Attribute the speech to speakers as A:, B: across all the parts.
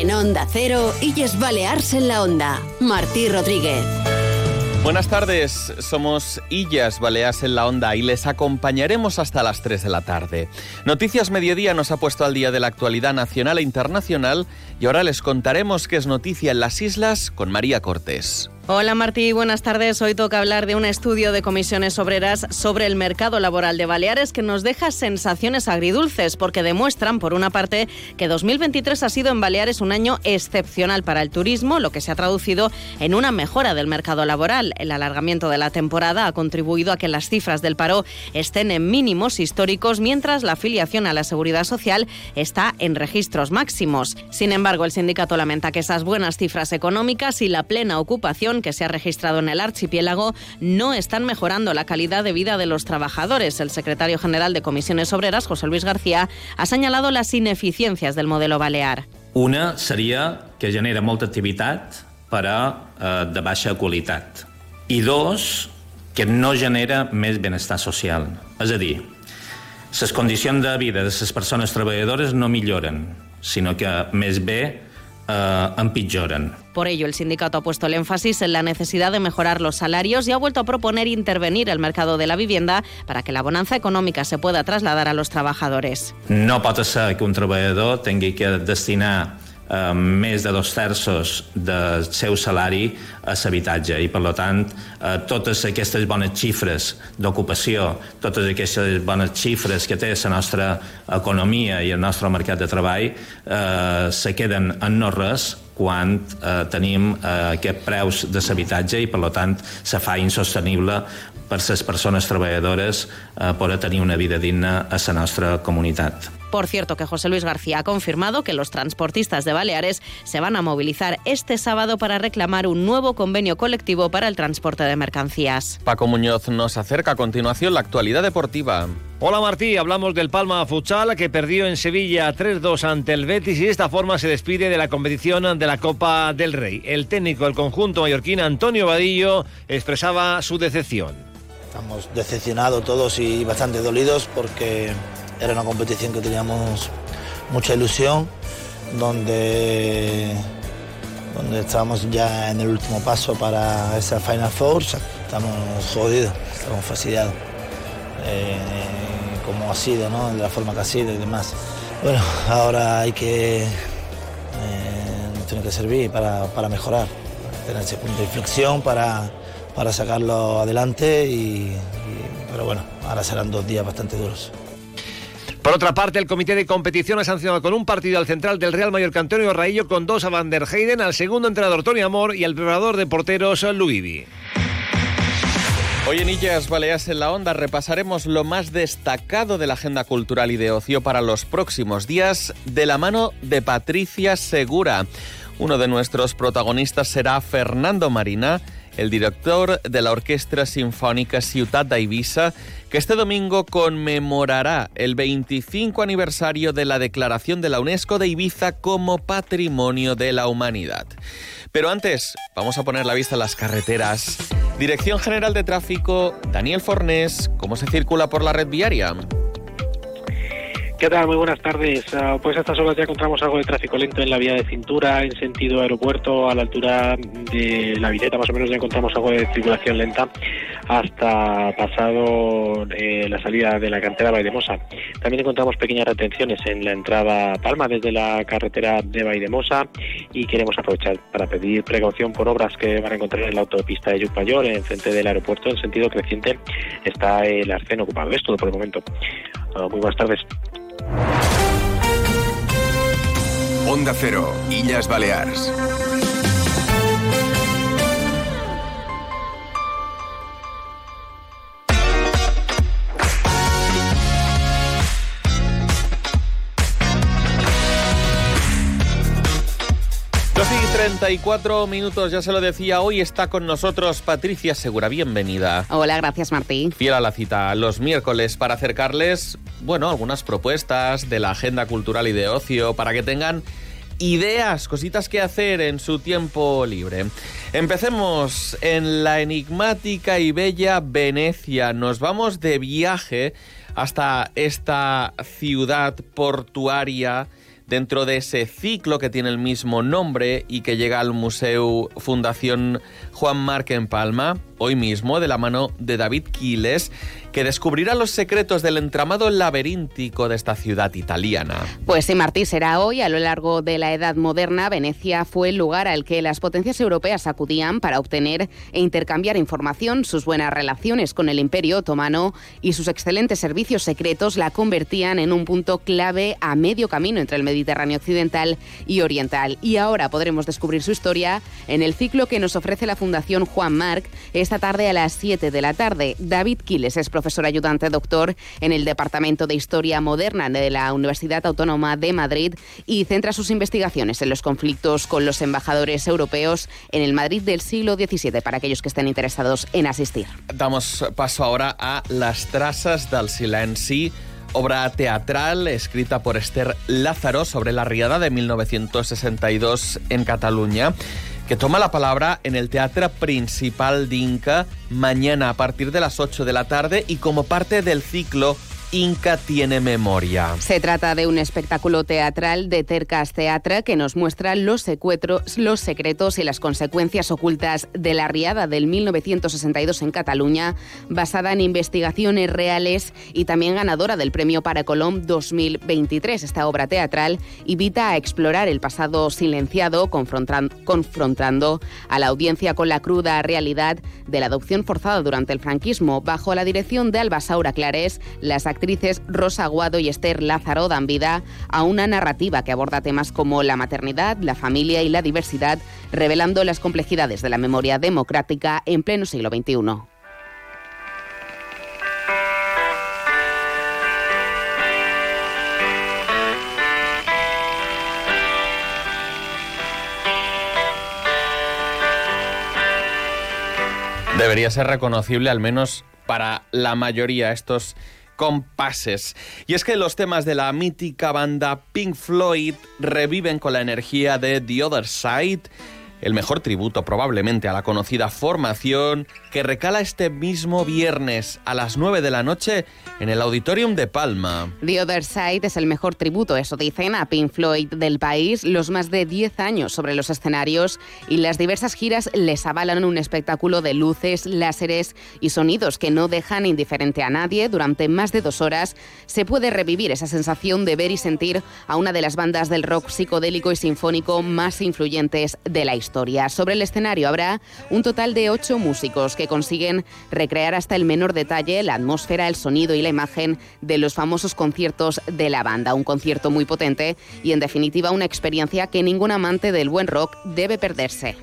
A: En Onda Cero, Illes Balears en la Onda. Martí Rodríguez.
B: Buenas tardes, somos Illas Baleas en la Onda y les acompañaremos hasta las 3 de la tarde. Noticias Mediodía nos ha puesto al día de la actualidad nacional e internacional y ahora les contaremos qué es noticia en las islas con María Cortés.
C: Hola Martí, buenas tardes. Hoy toca hablar de un estudio de comisiones obreras sobre el mercado laboral de Baleares que nos deja sensaciones agridulces porque demuestran, por una parte, que 2023 ha sido en Baleares un año excepcional para el turismo, lo que se ha traducido en una mejora del mercado laboral. El alargamiento de la temporada ha contribuido a que las cifras del paro estén en mínimos históricos, mientras la afiliación a la seguridad social está en registros máximos. Sin embargo, el sindicato lamenta que esas buenas cifras económicas y la plena ocupación que se ha registrado en el archipiélago no están mejorando la calidad de vida de los trabajadores. El secretario general de Comisiones Obreras, José Luis García, ha señalado las ineficiencias del modelo balear.
D: Una seria que genera molta activitat però eh, de baixa qualitat. I dos, que no genera més benestar social. És a dir, les condicions de vida de les persones treballadores no milloren, sinó que més bé empitjoren.
C: Por ello, el sindicato ha puesto el énfasis en la necesidad de mejorar los salarios y ha vuelto a proponer intervenir el mercado de la vivienda para que la bonanza econòmica se pueda trasladar a los trabajadores.
D: No pot ser que un treballador tingui que destinar eh, més de dos terços del seu salari a l'habitatge i, per tant, eh, totes aquestes bones xifres d'ocupació, totes aquestes bones xifres que té la nostra economia i el nostre mercat de treball eh, se queden en no res quan eh, tenim eh, aquest preus de l'habitatge i, per tant, se fa insostenible per les persones treballadores eh, poder tenir una vida digna a la nostra comunitat.
C: Por cierto, que José Luis García ha confirmado que los transportistas de Baleares se van a movilizar este sábado para reclamar un nuevo convenio colectivo para el transporte de mercancías.
B: Paco Muñoz nos acerca a continuación la actualidad deportiva.
E: Hola Martí, hablamos del Palma Futsal que perdió en Sevilla 3-2 ante el Betis y de esta forma se despide de la competición de la Copa del Rey. El técnico del conjunto mallorquín Antonio Vadillo expresaba su decepción.
F: Estamos decepcionados todos y bastante dolidos porque era una competición que teníamos mucha ilusión, donde, donde estábamos ya en el último paso para esa Final Four. Estamos jodidos, estamos fastidiados. Eh, como ha sido, ¿no? de la forma que ha sido y demás. Bueno, ahora hay que. Eh, tiene que servir para, para mejorar, tener ese punto de inflexión, para, para sacarlo adelante. Y, pero bueno, ahora serán dos días bastante duros.
E: Por otra parte, el comité de competición ha sancionado con un partido al central del Real Mallorca Antonio Raillo con dos a Van der Heyden, al segundo entrenador Tony Amor y al preparador de porteros Luivi.
B: Hoy en Illas Baleas en la Onda repasaremos lo más destacado de la agenda cultural y de ocio para los próximos días de la mano de Patricia Segura. Uno de nuestros protagonistas será Fernando Marina, el director de la Orquestra Sinfónica Ciutat d'Eivissa, que este domingo conmemorará el 25 aniversario de la declaración de la UNESCO de Ibiza como Patrimonio de la Humanidad. Pero antes, vamos a poner la vista en las carreteras. Dirección General de Tráfico, Daniel Fornés, ¿cómo se circula por la red viaria?
G: ¿Qué tal? Muy buenas tardes. Uh, pues a estas horas ya encontramos algo de tráfico lento en la vía de cintura, en sentido aeropuerto, a la altura de la Vileta, más o menos ya encontramos algo de circulación lenta hasta pasado eh, la salida de la cantera Vaidemosa. También encontramos pequeñas retenciones en la entrada Palma desde la carretera de Vaidemosa y queremos aprovechar para pedir precaución por obras que van a encontrar en la autopista de Yucmayor, en frente del aeropuerto, en sentido creciente está el arcén ocupado. Es todo por el momento. Muy buenas tardes.
H: Onda Cero, Illas Balears.
B: 34 minutos, ya se lo decía, hoy está con nosotros Patricia Segura, bienvenida.
C: Hola, gracias Martín.
B: Fiel a la cita los miércoles para acercarles, bueno, algunas propuestas de la agenda cultural y de ocio para que tengan ideas, cositas que hacer en su tiempo libre. Empecemos en la enigmática y bella Venecia. Nos vamos de viaje hasta esta ciudad portuaria dentro de ese ciclo que tiene el mismo nombre y que llega al Museo Fundación Juan Marc en Palma, hoy mismo de la mano de David Quiles, que descubrirá los secretos del entramado laberíntico de esta ciudad italiana.
I: Pues sí, Martí, será hoy. A lo largo de la Edad Moderna, Venecia fue el lugar al que las potencias europeas acudían para obtener e intercambiar información. Sus buenas relaciones con el Imperio Otomano y sus excelentes servicios secretos la convertían en un punto clave a medio camino entre el Mediterráneo occidental y oriental. Y ahora podremos descubrir su historia en el ciclo que nos ofrece la Fundación Juan Marc esta tarde a las 7 de la tarde. David Quiles es profesor ayudante doctor en el Departamento de Historia Moderna de la Universidad Autónoma de Madrid y centra sus investigaciones en los conflictos con los embajadores europeos en el Madrid del siglo XVII, para aquellos que estén interesados en asistir.
B: Damos paso ahora a Las trazas del silenci, obra teatral escrita por Esther Lázaro sobre la riada de 1962 en Cataluña que toma la palabra en el Teatro Principal de Inca mañana a partir de las 8 de la tarde y como parte del ciclo Inca tiene memoria.
I: Se trata de un espectáculo teatral de Tercas Teatra que nos muestra los, secuetros, los secretos y las consecuencias ocultas de la riada del 1962 en Cataluña, basada en investigaciones reales y también ganadora del Premio para Colom 2023. Esta obra teatral invita a explorar el pasado silenciado, confrontando a la audiencia con la cruda realidad de la adopción forzada durante el franquismo, bajo la dirección de Alba Saura Clarés, las actrices Rosa Aguado y Esther Lázaro dan vida a una narrativa que aborda temas como la maternidad, la familia y la diversidad, revelando las complejidades de la memoria democrática en pleno siglo XXI.
B: Debería ser reconocible al menos para la mayoría estos compases. Y es que los temas de la mítica banda Pink Floyd reviven con la energía de The Other Side el mejor tributo probablemente a la conocida formación que recala este mismo viernes a las 9 de la noche en el Auditorium de Palma.
I: The Other Side es el mejor tributo, eso dicen, a Pink Floyd del país, los más de 10 años sobre los escenarios y las diversas giras les avalan un espectáculo de luces, láseres y sonidos que no dejan indiferente a nadie. Durante más de dos horas se puede revivir esa sensación de ver y sentir a una de las bandas del rock psicodélico y sinfónico más influyentes de la historia. Sobre el escenario habrá un total de ocho músicos que consiguen recrear hasta el menor detalle la atmósfera, el sonido y la imagen de los famosos conciertos de la banda. Un concierto muy potente y en definitiva una experiencia que ningún amante del buen rock debe perderse.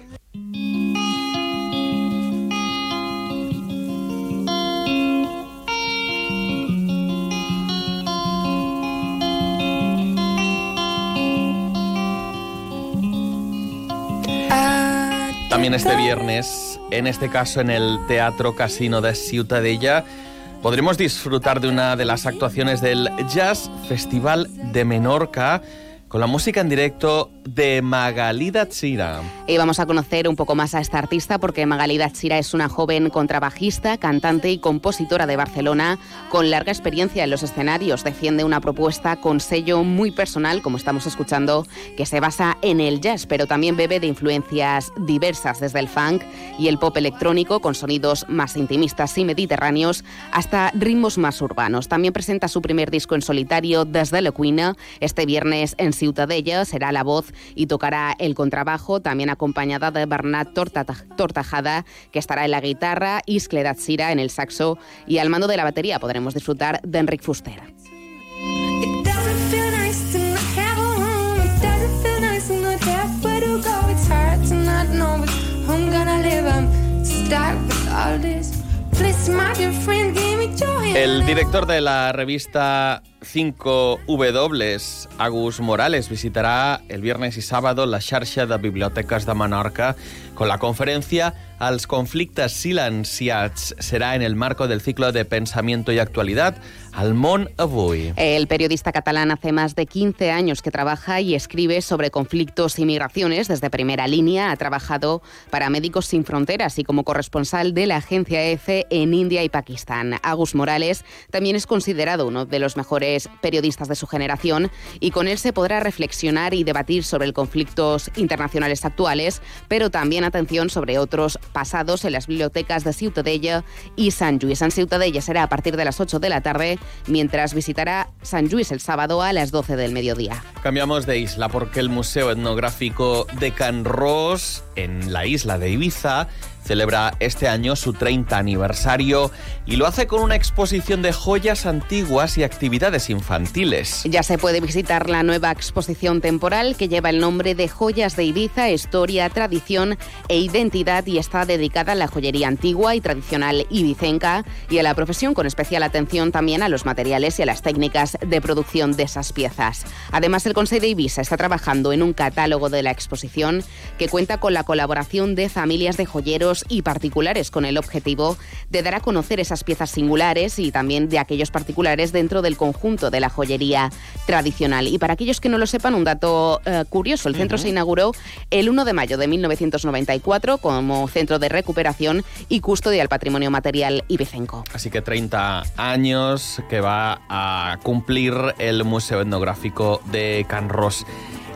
B: También este viernes, en este caso en el Teatro Casino de Ciutadella, podremos disfrutar de una de las actuaciones del Jazz Festival de Menorca con la música en directo de Magalida Chira.
I: Y vamos a conocer un poco más a esta artista porque Magalida Chira es una joven contrabajista, cantante y compositora de Barcelona con larga experiencia en los escenarios. Defiende una propuesta con sello muy personal, como estamos escuchando, que se basa en el jazz, pero también bebe de influencias diversas desde el funk y el pop electrónico con sonidos más intimistas y mediterráneos hasta ritmos más urbanos. También presenta su primer disco en solitario Desde la Cuina este viernes en Ciutadella. Será la voz y tocará el contrabajo, también acompañada de Bernat Tortajada, que estará en la guitarra, Iscle Datsira en el saxo y al mando de la batería podremos disfrutar de Enric Fuster.
B: El director de la revista 5W, Agus Morales, visitará el viernes y sábado la xarxa de bibliotecas de Menorca con la conferencia Els conflictes silenciats. Será en el marco del ciclo de pensamiento y actualidad al Món Avui.
I: El periodista catalán hace más de 15 años que trabaja y escribe sobre conflictos y migraciones. Desde primera línea ha trabajado para Médicos Sin Fronteras y como corresponsal de la agencia EFE en India y Pakistán. Agus Morales también es considerado uno de los mejores periodistas de su generación y con él se podrá reflexionar y debatir sobre conflictos internacionales actuales, pero también atención sobre otros pasados en las bibliotecas de Ciutadella y San Lluís. En Ciutadella será a partir de las 8 de la tarde, mientras visitará San Lluís el sábado a las 12 del mediodía.
B: Cambiamos de isla porque el Museo Etnográfico de Can Ros, en la isla de Ibiza, celebra este año su 30 aniversario y lo hace con una exposición de joyas antiguas y actividades infantiles.
I: Ya se puede visitar la nueva exposición temporal que lleva el nombre de Joyas de Ibiza, Historia, Tradición e Identidad y está dedicada a la joyería antigua y tradicional ibicenca y a la profesión con especial atención también a los materiales y a las técnicas de producción de esas piezas. Además, el Consejo de Ibiza está trabajando en un catálogo de la exposición que cuenta con la colaboración de familias de joyeros y particulares con el objetivo de dar a conocer esas piezas singulares y también de aquellos particulares dentro del conjunto de la joyería tradicional. Y para aquellos que no lo sepan, un dato eh, curioso, el centro se inauguró el 1 de mayo de 1994 como centro de recuperación y custodia del patrimonio material ibicenco.
B: Así que 30 años que va a cumplir el Museo Etnográfico de Canros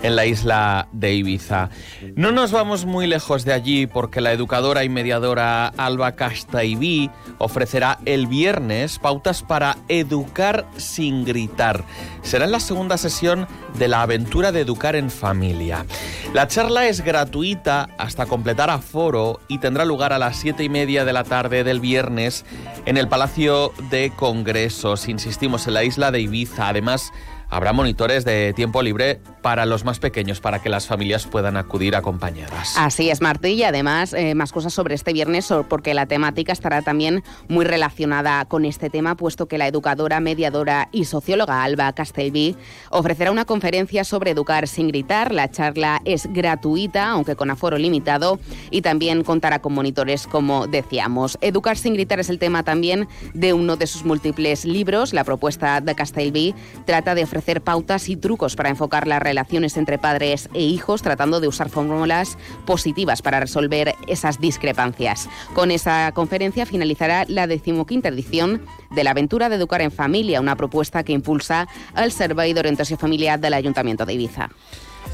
B: en la isla de Ibiza. No nos vamos muy lejos de allí porque la educadora y mediadora Alba Castaibí ofrecerá el viernes pautas para educar sin gritar. Será en la segunda sesión de la aventura de educar en familia. La charla es gratuita hasta completar aforo y tendrá lugar a las siete y media de la tarde del viernes en el Palacio de Congresos. Insistimos en la isla de Ibiza. Además, habrá monitores de tiempo libre para los más pequeños, para que las familias puedan acudir acompañadas.
I: Así es, Martí, y además eh, más cosas sobre este viernes, porque la temática estará también muy relacionada con este tema, puesto que la educadora, mediadora y socióloga Alba Castelví ofrecerá una conferencia sobre educar sin gritar. La charla es gratuita, aunque con aforo limitado, y también contará con monitores, como decíamos. Educar sin gritar es el tema también de uno de sus múltiples libros. La propuesta de Castelví trata de ofrecer pautas y trucos para enfocar la relaciones entre padres e hijos, tratando de usar fórmulas positivas para resolver esas discrepancias. Con esa conferencia finalizará la decimoquinta edición de la aventura de educar en familia, una propuesta que impulsa el Servei d'Orientació Familiar del Ayuntamiento de Ibiza.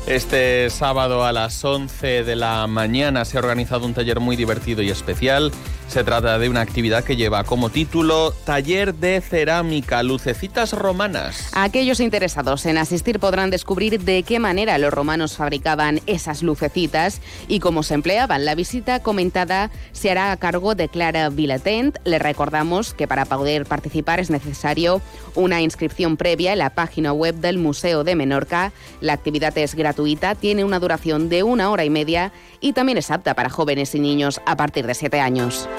B: Este sábado a las 11 de la mañana se ha organizado un taller muy divertido y especial. Se trata de una actividad que lleva como título Taller de Cerámica, Lucecitas Romanas.
I: Aquellos interesados en asistir podrán descubrir de qué manera los romanos fabricaban esas lucecitas y cómo se empleaban. La visita comentada se hará a cargo de Clara Villatent. Le recordamos que para poder participar es necesario una inscripción previa en la página web del Museo de Menorca. La actividad es gratuita tiene una duración de una hora y media y también es apta para jóvenes y niños a partir de 7 años.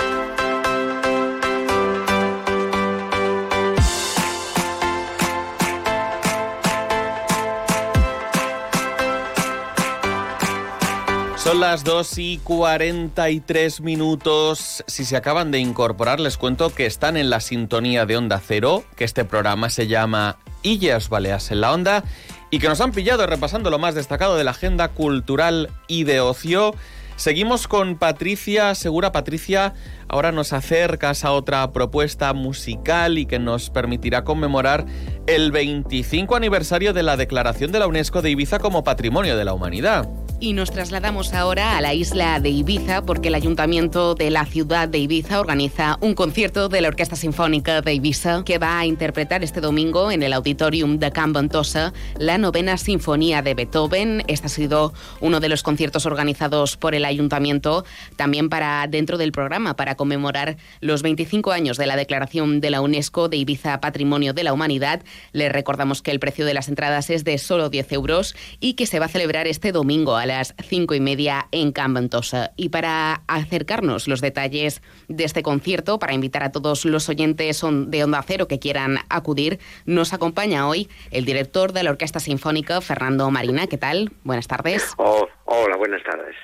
B: Son las 2 y 43 minutos. Si se acaban de incorporar, les cuento que están en la sintonía de Onda Cero, que este programa se llama Illas Baleas en la Onda y que nos han pillado repasando lo más destacado de la agenda cultural y de ocio. Seguimos con Patricia Segura. Patricia, ahora nos acercas a otra propuesta musical y que nos permitirá conmemorar el 25 aniversario de la declaración de la UNESCO de Ibiza como Patrimonio de la Humanidad.
I: Y nos trasladamos ahora a la isla de Ibiza porque el ayuntamiento de la ciudad de Ibiza organiza un concierto de la Orquesta Sinfónica de Ibiza que va a interpretar este domingo en el Auditorium de Can Ventosa la novena sinfonía de Beethoven. Este ha sido uno de los conciertos organizados por el ayuntamiento también para dentro del programa para conmemorar los 25 años de la declaración de la UNESCO de Ibiza Patrimonio de la Humanidad. Les recordamos que el precio de las entradas es de solo 10 euros y que se va a celebrar este domingo a las cinco y media en Can Ventosa. Y para acercarnos los detalles de este concierto, para invitar a todos los oyentes de Onda Cero que quieran acudir, nos acompaña hoy el director de la Orquesta Sinfónica, Fernando Marina. ¿Qué tal? Buenas tardes.
J: Oh, hola, buenas tardes.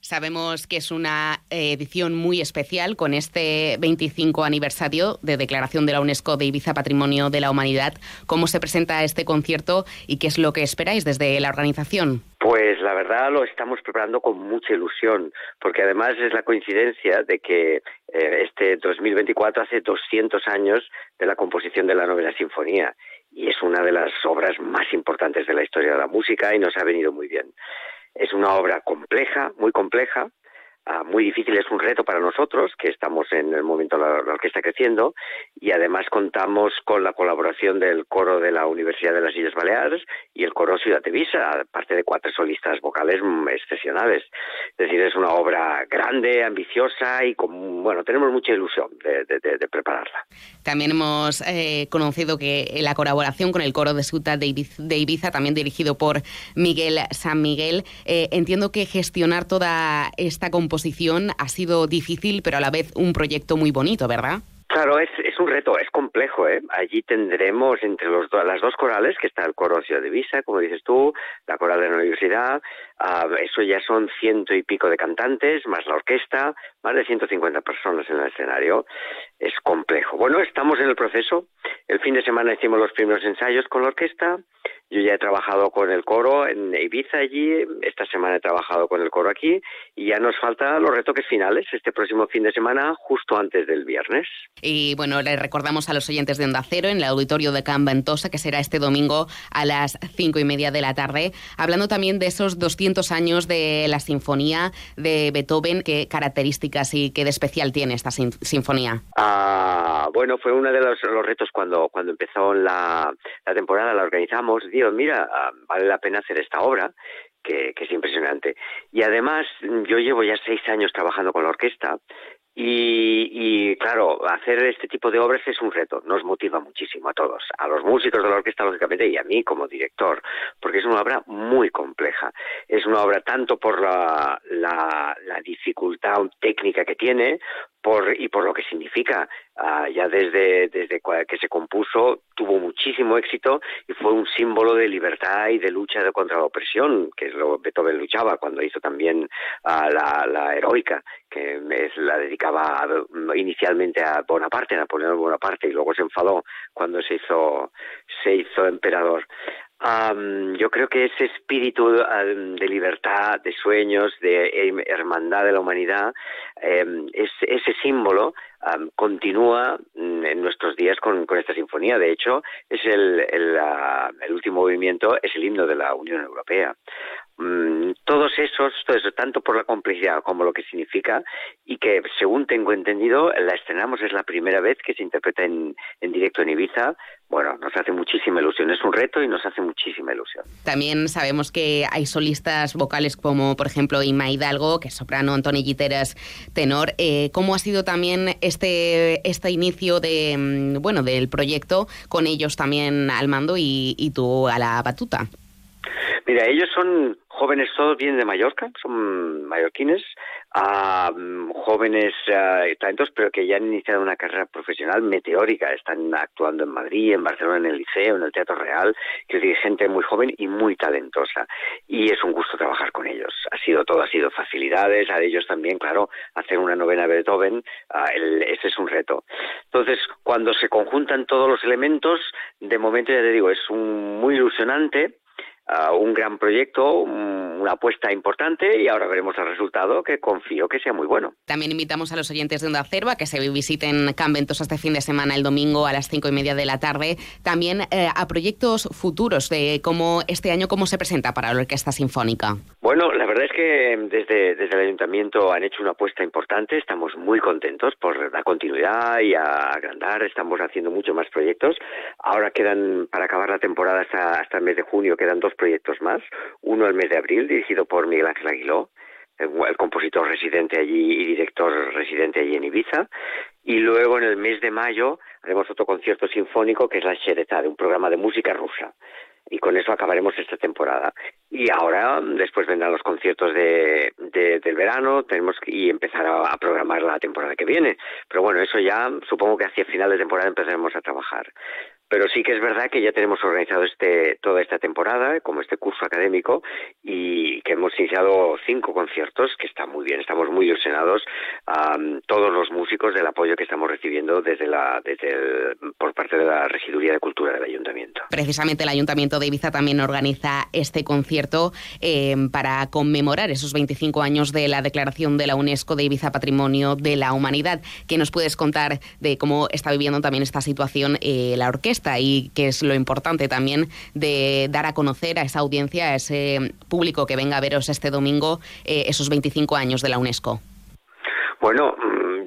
I: Sabemos que es una eh, edición muy especial con este 25 aniversario de declaración de la UNESCO de Ibiza Patrimonio de la Humanidad. ¿Cómo se presenta este concierto y qué es lo que esperáis desde la organización?
J: Pues la verdad lo estamos preparando con mucha ilusión, porque además es la coincidencia de que eh, este 2024 hace 200 años de la composición de la novena sinfonía y es una de las obras más importantes de la historia de la música y nos ha venido muy bien. Es una obra compleja, muy compleja, Ah, muy difícil, es un reto para nosotros, que estamos en el momento la, la orquesta creciendo, y además contamos con la colaboración del coro de la Universidad de las Islas Baleares y el coro Ciudad de Visa, aparte de cuatro solistas vocales excepcionales. Es decir, es una obra grande, ambiciosa y con, bueno, tenemos mucha ilusión de, de, prepararla.
I: También hemos eh, conocido que la colaboración con el coro de Ciudad de Ibiza, también dirigido por Miguel San Miguel, eh, entiendo que gestionar toda esta composición ha sido difícil, pero a la vez un proyecto muy bonito, ¿verdad?
J: Claro, es, es un reto, es complejo. ¿eh? Allí tendremos entre los las dos corales, que está el coro Ciudad de Visa, como dices tú, la coral de la universidad, uh, eso ya son ciento y pico de cantantes, más la orquesta, más de 150 personas en el escenario. Es complejo. Bueno, estamos en el proceso. El fin de semana hicimos los primeros ensayos con la orquesta. Yo ya he trabajado con el coro en Ibiza allí, esta semana he trabajado con el coro aquí y ya nos faltan los retoques finales este próximo fin de semana, justo antes del viernes.
I: Y bueno, le recordamos a los oyentes de Onda Cero en el auditorio de Can Ventosa, que será este domingo a las cinco y media de la tarde, hablando también de esos 200 años de la sinfonía de Beethoven, qué características y qué de especial tiene esta sinfonía.
J: Ah, bueno, fue uno de los, retos cuando, cuando empezó la, la temporada, la organizamos mira, ah, vale la pena hacer esta obra, que, que, es impresionante. Y además, yo llevo ya seis años trabajando con la orquesta y, y, claro, hacer este tipo de obras es un reto, nos motiva muchísimo a todos, a los músicos de la orquesta, lógicamente, y a mí como director, porque es una obra muy compleja. Es una obra tanto por la, la, la dificultad técnica que tiene, por, y por lo que significa. Uh, ya desde, desde que se compuso tuvo muchísimo éxito y fue un símbolo de libertad y de lucha contra la opresión, que es lo que Beethoven luchaba cuando hizo también uh, la, la, heroica, que es, la dedicaba inicialmente a Bonaparte, a Napoleón Bonaparte, y luego se enfadó cuando se hizo, se hizo emperador. Um, yo creo que ese espíritu de libertad, de sueños, de hermandad de la humanidad, um, es, ese símbolo um, continúa mm, en nuestros días con, esta sinfonía. De hecho, es uh, el último movimiento, es el himno de la Unión Europea. Mm, todos esos, todo eso, tanto por la complejidad como lo que significa, y que según tengo entendido, la estrenamos, es la primera vez que se interpreta en, directo en Ibiza. Bueno, nos hace muchísima ilusión, es un reto y nos hace muchísima ilusión.
I: También sabemos que hay solistas vocales como, por ejemplo, Inma Hidalgo, que es soprano, Antonio Guiteras, tenor. Eh, ¿Cómo ha sido también este, este inicio de, mm, bueno, del proyecto con ellos también al mando y, y tú a la batuta?
J: Mira, ellos son jóvenes, todos vienen de Mallorca, son mallorquines, uh, jóvenes uh, talentos, pero que ya han iniciado una carrera profesional meteórica. Están actuando en Madrid, en Barcelona, en el Liceo, en el Teatro Real, que es gente muy joven y muy talentosa. Y es un gusto trabajar con ellos. Ha sido todo, ha sido facilidades, a ellos también, claro, hacer una novena Beethoven, uh, el, ese es un reto. Entonces, cuando se conjuntan todos los elementos, de momento ya te digo, es un, muy ilusionante un gran proyecto, una apuesta importante y ahora veremos el resultado que confío que sea muy bueno.
I: También invitamos a los oyentes de Onda Cerva que se visiten Canventos este fin de semana, el domingo a las cinco y media de la tarde. También eh, a proyectos futuros de cómo este año cómo se presenta para la Orquesta Sinfónica.
J: Bueno, la verdad es que desde, desde el Ayuntamiento han hecho una apuesta importante. Estamos muy contentos por la continuidad y a agrandar. Estamos haciendo muchos más proyectos. Ahora quedan, para acabar la temporada hasta, hasta el mes de junio, quedan dos proyectos más. Uno el mes de abril, dirigido por Miguel Ángel Aguiló, el, compositor residente allí y director residente allí en Ibiza. Y luego en el mes de mayo haremos otro concierto sinfónico que es la de un programa de música rusa y con eso acabaremos esta temporada. Y ahora, después vendrán los conciertos de, del verano, tenemos y empezar a, programar la temporada que viene. Pero bueno, eso ya supongo que hacia final de temporada empezaremos a trabajar. Pero sí que es verdad que ya tenemos organizado este, toda esta temporada, como este curso académico, y que hemos iniciado cinco conciertos, que está muy bien, estamos muy ilusionados, todos los músicos del apoyo que estamos recibiendo desde la, desde por parte de la Regiduría de Cultura del Ayuntamiento.
I: Precisamente el Ayuntamiento de Ibiza también organiza este concierto eh, para conmemorar esos 25 años de la declaración de la UNESCO de Ibiza Patrimonio de la Humanidad. ¿Qué nos puedes contar de cómo está viviendo también esta situación eh, la orquesta? y que es lo importante también de dar a conocer a esa audiencia, a ese público que venga a veros este domingo, eh, esos 25 años de la UNESCO?
J: Bueno,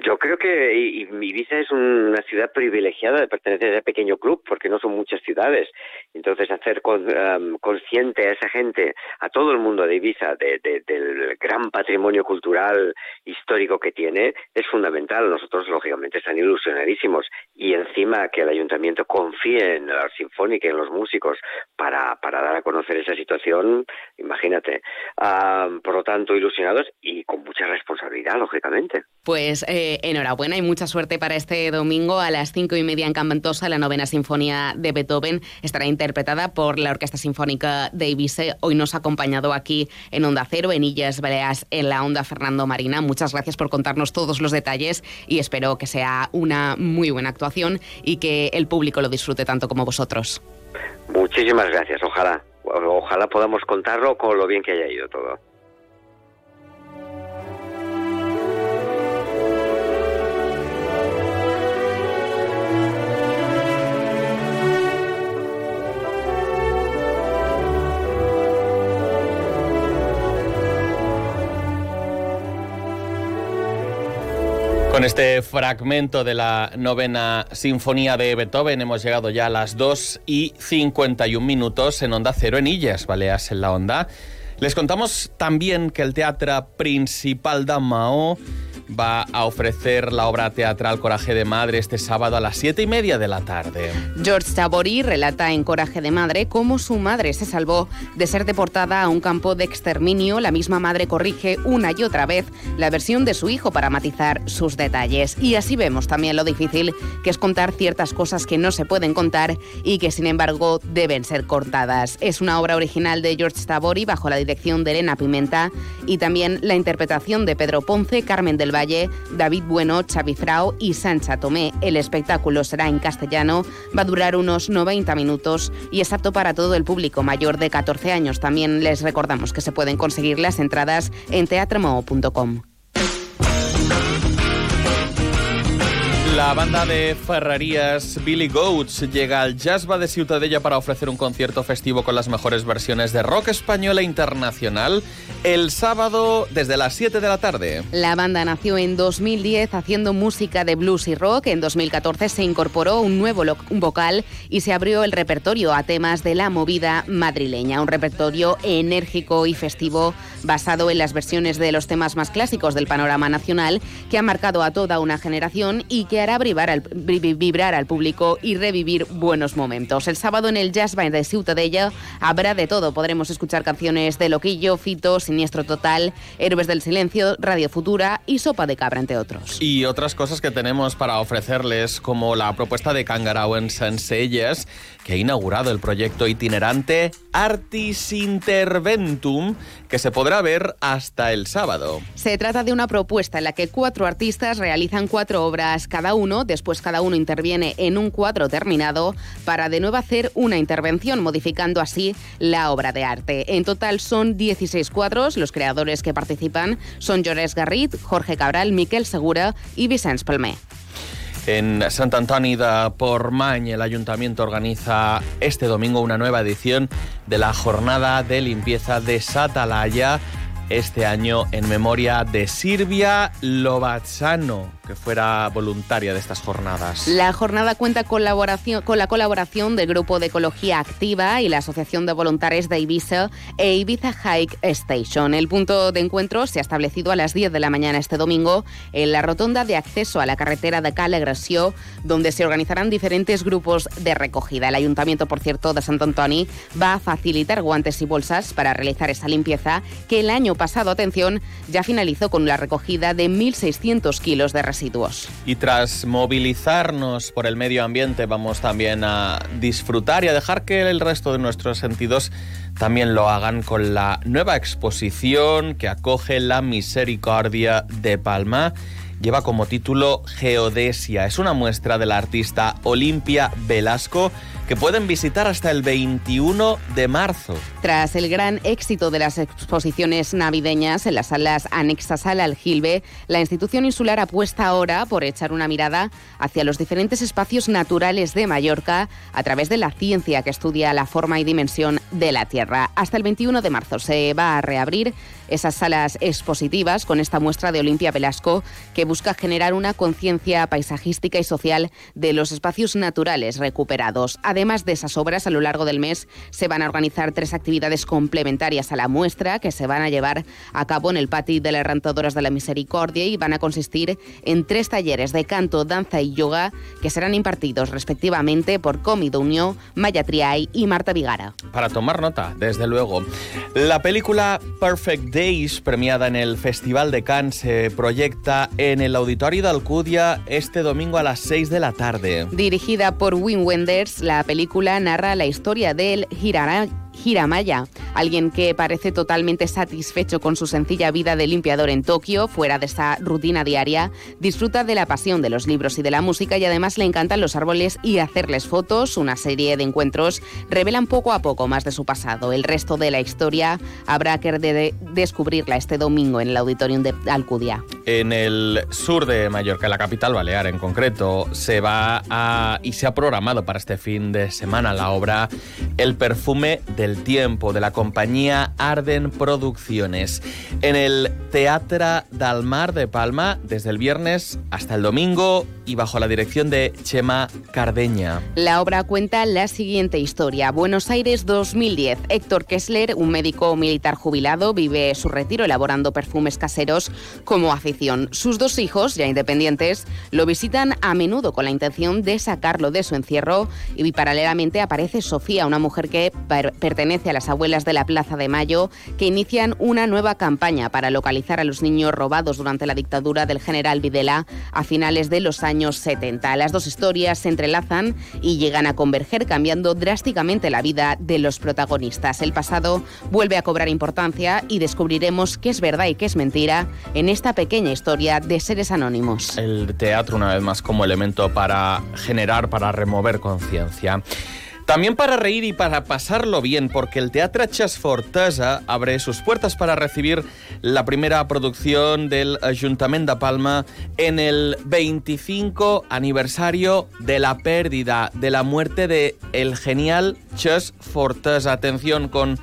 J: yo creo que Ibiza es una ciudad privilegiada de pertenecer a ese pequeño club, porque no son muchas ciudades. Entonces, hacer consciente a esa gente, a todo el mundo de Ibiza, del gran patrimonio cultural histórico que tiene, es fundamental. Nosotros, lógicamente, están ilusionadísimos. Y encima que el ayuntamiento confíe en la sinfónica y en los músicos para, para dar a conocer esa situación, imagínate. por lo tanto, ilusionados y con mucha responsabilidad, lógicamente.
I: Pues eh, enhorabuena y mucha suerte para este domingo a las cinco y media en Campantosa. La novena sinfonía de Beethoven estará interpretada por la Orquesta Sinfónica de Ibiza. Hoy nos ha acompañado aquí en Onda Cero, en Illas Baleas, en la Onda Fernando Marina. Muchas gracias por contarnos todos los detalles y espero que sea una muy buena actuación y que el público lo disfrute tanto como vosotros.
J: Muchísimas gracias. Ojalá, ojalá podamos contarlo con lo bien que haya ido todo.
B: Con este fragmento de la novena sinfonía de Beethoven hemos llegado ya a las 2 y 51 minutos en Onda Cero en Illes, Baleas en la Onda. Les contamos también que el Teatro Principal de Mao va a ofrecer la obra teatral Coraje de Madre este sábado a las siete y media de la tarde.
I: George Tabori relata en Coraje de Madre cómo su madre se salvó de ser deportada a un campo de exterminio. La misma madre corrige una y otra vez la versión de su hijo para matizar sus detalles. Y así vemos también lo difícil que es contar ciertas cosas que no se pueden contar y que sin embargo deben ser cortadas. Es una obra original de George Tabori bajo la dirección de Elena Pimenta y también la interpretación de Pedro Ponce, Carmen del Valle David Bueno, Xavi Frau y Sancha Tomé. El espectáculo será en castellano, va a durar unos 90 minutos y es apto para todo el público mayor de 14 años. También les recordamos que se pueden conseguir las entradas en teatromo.com.
B: La banda de ferrerías Billy Goats llega al Jazzba de Ciutadella para ofrecer un concierto festivo con las mejores versiones de rock español e internacional el sábado desde las 7 de la tarde.
I: La banda nació en 2010 haciendo música de blues y rock. En 2014 se incorporó un nuevo vocal y se abrió el repertorio a temas de la movida madrileña. Un repertorio enérgico y festivo basado en las versiones de los temas más clásicos del panorama nacional que ha marcado a toda una generación y que hará vibrar al, público y revivir buenos momentos. El sábado en el Jazz Band de Ciutadella habrá de todo. Podremos escuchar canciones de Loquillo, Fito, Siniestro Total, Héroes del Silencio, Radio Futura y Sopa de Cabra, entre otros.
B: Y otras cosas que tenemos para ofrecerles, como la propuesta de Kangaroo en Senseyes, que ha inaugurado el proyecto itinerante Artis Interventum, que se podrá ver hasta el sábado.
I: Se trata de una propuesta en la que cuatro artistas realizan cuatro obras cada uno, después cada uno interviene en un cuadro terminado para de nuevo hacer una intervención, modificando así la obra de arte. En total son 16 cuadros, los creadores que participan son Llores Garrit, Jorge Cabral, Miquel Segura y Vicens Palmé.
B: En Sant Antoni de Portmany, el ayuntamiento organiza este domingo una nueva edición de la jornada de limpieza de Satalaya este año en memoria de Silvia Lobazzano, que fuera voluntaria de estas jornadas.
I: La jornada cuenta colaboración, con la colaboración del Grupo de Ecología Activa y la Asociación de Voluntarios de Ibiza e Ibiza Hike Station. El punto de encuentro se ha establecido a las 10 de la mañana este domingo en la rotonda de acceso a la carretera de Calegració, donde se organizarán diferentes grupos de recogida. El Ayuntamiento, por cierto, de Sant Antoni va a facilitar guantes y bolsas para realizar esa limpieza que el año pasado, atención, ya finalizó con la recogida de 1.600 kilos de residuos.
B: Y tras movilizarnos por el medio ambiente, vamos también a disfrutar y a dejar que el resto de nuestros sentidos también lo hagan con la nueva exposición que acoge la Misericordia de Palma lleva como título Geodesia. Es una muestra de la artista Olimpia Velasco que pueden visitar hasta el 21 de marzo.
I: Tras el gran éxito de las exposiciones navideñas en las salas anexas al Aljilbe, la institución insular apuesta ahora por echar una mirada hacia los diferentes espacios naturales de Mallorca a través de la ciencia que estudia la forma y dimensión de la Tierra. Hasta el 21 de marzo se va a reabrir esas salas expositivas con esta muestra de Olimpia Velasco que busca generar una conciencia paisajística y social de los espacios naturales recuperados. Además de esas obras, a lo largo del mes se van a organizar tres actividades complementarias a la muestra que se van a llevar a cabo en el patio de las Rentadoras de la Misericordia y van a consistir en tres talleres de canto, danza y yoga que serán impartidos respectivamente por Comi Unió, Maya Triay y Marta Vigara.
B: Para tomar nota, desde luego. La película Perfect Day premiada en el Festival de Cannes, se proyecta en el Auditorio de Alcudia este domingo a las 6 de la tarde.
I: Dirigida por Wim Wenders, la película narra la historia del Hirana Hiramaya, alguien que parece totalmente satisfecho con su sencilla vida de limpiador en Tokio, fuera de esta rutina diaria, disfruta de la pasión de los libros y de la música y además le encantan los árboles y hacerles fotos. Una serie de encuentros revelan poco a poco más de su pasado. El resto de la historia habrá que descubrirla este domingo en el Auditorium de Alcudia.
B: En el sur de Mallorca, la capital balear en concreto, se va a y se ha programado para este fin de semana la obra El perfume del tiempo de la compañía Arden Producciones en el Teatro Dalmar de Palma desde el viernes hasta el domingo y bajo la dirección de Chema Cardeña.
I: La obra cuenta la siguiente historia. Buenos Aires 2010. Héctor Kessler, un médico militar jubilado, vive su retiro elaborando perfumes caseros como afición. Sus dos hijos, ya independientes, lo visitan a menudo con la intención de sacarlo de su encierro y paralelamente aparece Sofía, una mujer que pertenece a las abuelas de la Plaza de Mayo, que inician una nueva campaña para localizar a los niños robados durante la dictadura del general Videla a finales de los años 70. Las dos historias se entrelazan y llegan a converger cambiando drásticamente la vida de los protagonistas. El pasado vuelve a cobrar importancia y descubriremos qué es verdad y qué es mentira en esta pequeña historia de seres anónimos.
B: El teatro, una vez más, como elemento para generar, para remover conciencia. También para reír y para pasarlo bien, porque el Teatro Chas Fortesa abre sus puertas para recibir la primera producción del Ayuntamiento de Palma en el 25 aniversario de la pérdida, de la muerte de el genial Chas Fortesa. Atención con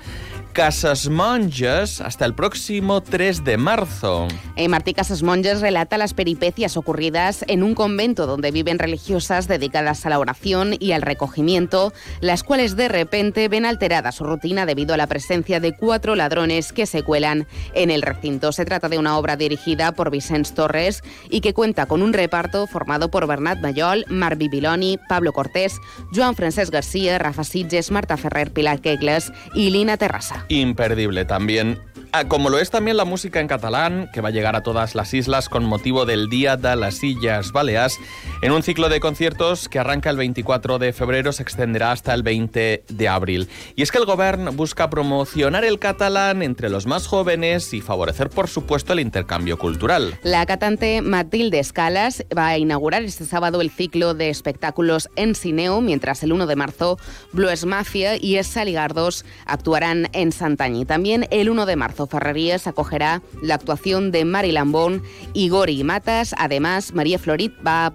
B: Casas Monges hasta el próximo 3 de marzo.
I: Eh, Martí Casas Monges relata las peripecias ocurridas en un convento donde viven religiosas dedicadas a la oración y al recogimiento, las cuales de repente ven alterada su rutina debido a la presencia de cuatro ladrones que se cuelan en el recinto. Se trata de una obra dirigida por Vicente Torres y que cuenta con un reparto formado por Bernat Mayol, Marc Bibiloni, Pablo Cortés, Joan Francesc García, Rafa Sitges, Marta Ferrer, Pilar Kegles y Lina Terrassa
B: imperdible también. Ah, como lo es también la música en catalán, que va a llegar a todas las islas con motivo del Día de las Illas Baleas, en un ciclo de conciertos que arranca el 24 de febrero, se extenderá hasta el 20 de abril. Y es que el gobierno busca promocionar el catalán entre los más jóvenes y favorecer, por supuesto, el intercambio cultural.
I: La cantante Matilde Escalas va a inaugurar este sábado el ciclo de espectáculos en Cineo, mientras el 1 de marzo Blues Mafia y Esa Ligardos actuarán en Santañí. También el 1 de marzo Ferrerías acogerá la actuación de Mari Lambón y Gori Matas. Además, María Florit va a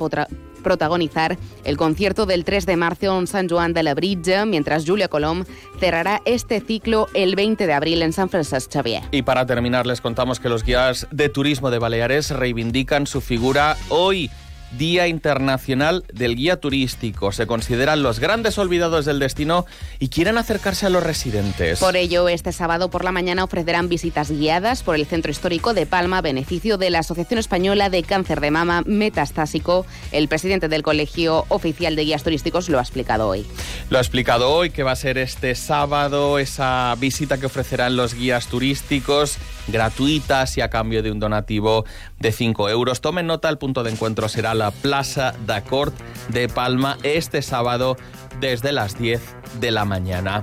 I: protagonizar el concierto del 3 de marzo en San Juan de la Britja, mientras Julia Colom cerrará este ciclo el 20 de abril en San Francisco Xavier.
B: Y para terminar, les contamos que los guías de turismo de Baleares reivindican su figura hoy Día Internacional del Guía Turístico. Se consideran los grandes olvidados del destino y quieren acercarse a los residentes.
I: Por ello, este sábado por la mañana ofrecerán visitas guiadas por el Centro Histórico de Palma, beneficio de la Asociación Española de Cáncer de Mama Metastásico. El presidente del Colegio Oficial de Guías Turísticos lo ha explicado hoy.
B: Lo ha explicado hoy que va a ser este sábado esa visita que ofrecerán los guías turísticos gratuitas y a cambio de un donativo de 5 euros. Tomen nota, el punto de encuentro será la Plaza Cort de Palma este sábado desde las 10 de la mañana.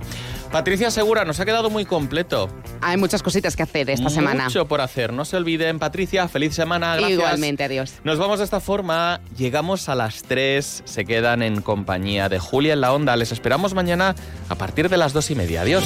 B: Patricia Segura, nos ha quedado muy completo.
I: Hay muchas cositas que hacer esta semana.
B: Mucho por hacer. No se olviden, Patricia, feliz semana. Gracias.
I: Igualmente, adiós.
B: Nos vamos de esta forma. Llegamos a las 3. Se quedan en compañía de Julia en la Onda. Les esperamos mañana a partir de las dos y media. Adiós.